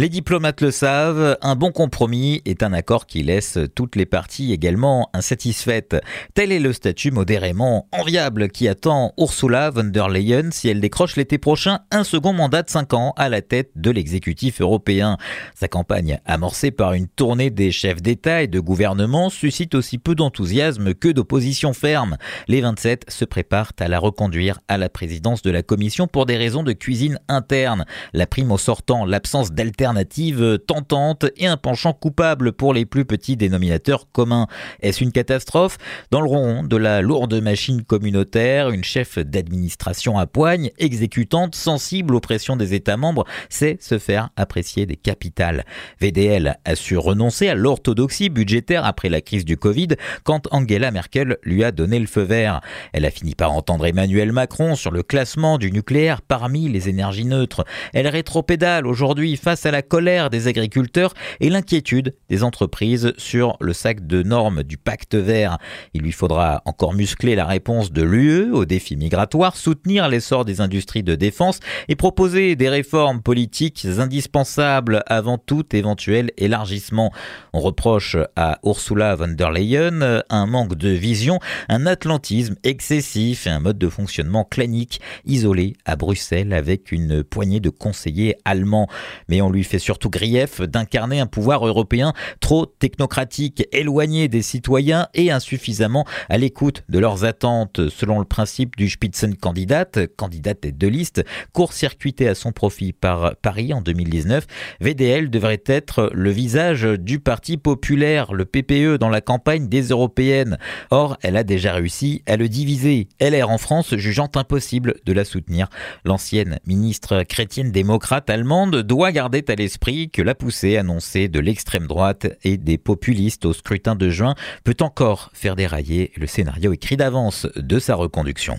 Les diplomates le savent, un bon compromis est un accord qui laisse toutes les parties également insatisfaites. Tel est le statut modérément enviable qui attend Ursula von der Leyen si elle décroche l'été prochain un second mandat de 5 ans à la tête de l'exécutif européen. Sa campagne, amorcée par une tournée des chefs d'État et de gouvernement, suscite aussi peu d'enthousiasme que d'opposition ferme. Les 27 se préparent à la reconduire à la présidence de la Commission pour des raisons de cuisine interne. La prime au sortant, l'absence alternative tentante et un penchant coupable pour les plus petits dénominateurs communs. Est-ce une catastrophe? Dans le rond de la lourde machine communautaire, une chef d'administration à poigne, exécutante, sensible aux pressions des États membres, sait se faire apprécier des capitales. VDL a su renoncer à l'orthodoxie budgétaire après la crise du Covid quand Angela Merkel lui a donné le feu vert. Elle a fini par entendre Emmanuel Macron sur le classement du nucléaire parmi les énergies neutres. Elle rétropédale aujourd'hui face à la colère des agriculteurs et l'inquiétude des entreprises sur le sac de normes du pacte vert. Il lui faudra encore muscler la réponse de l'UE aux défis migratoires, soutenir l'essor des industries de défense et proposer des réformes politiques indispensables avant tout éventuel élargissement. On reproche à Ursula von der Leyen un manque de vision, un atlantisme excessif et un mode de fonctionnement clanique isolé à Bruxelles avec une poignée de conseillers allemands. Mais on lui fait surtout grief d'incarner un pouvoir européen trop technocratique, éloigné des citoyens et insuffisamment à l'écoute de leurs attentes. Selon le principe du Spitzenkandidat, candidate tête de liste, court-circuité à son profit par Paris en 2019, VDL devrait être le visage du Parti populaire, le PPE, dans la campagne des européennes. Or, elle a déjà réussi à le diviser. LR en France jugeant impossible de la soutenir. L'ancienne ministre chrétienne démocrate allemande doit garder à l'esprit que la poussée annoncée de l'extrême droite et des populistes au scrutin de juin peut encore faire dérailler le scénario écrit d'avance de sa reconduction.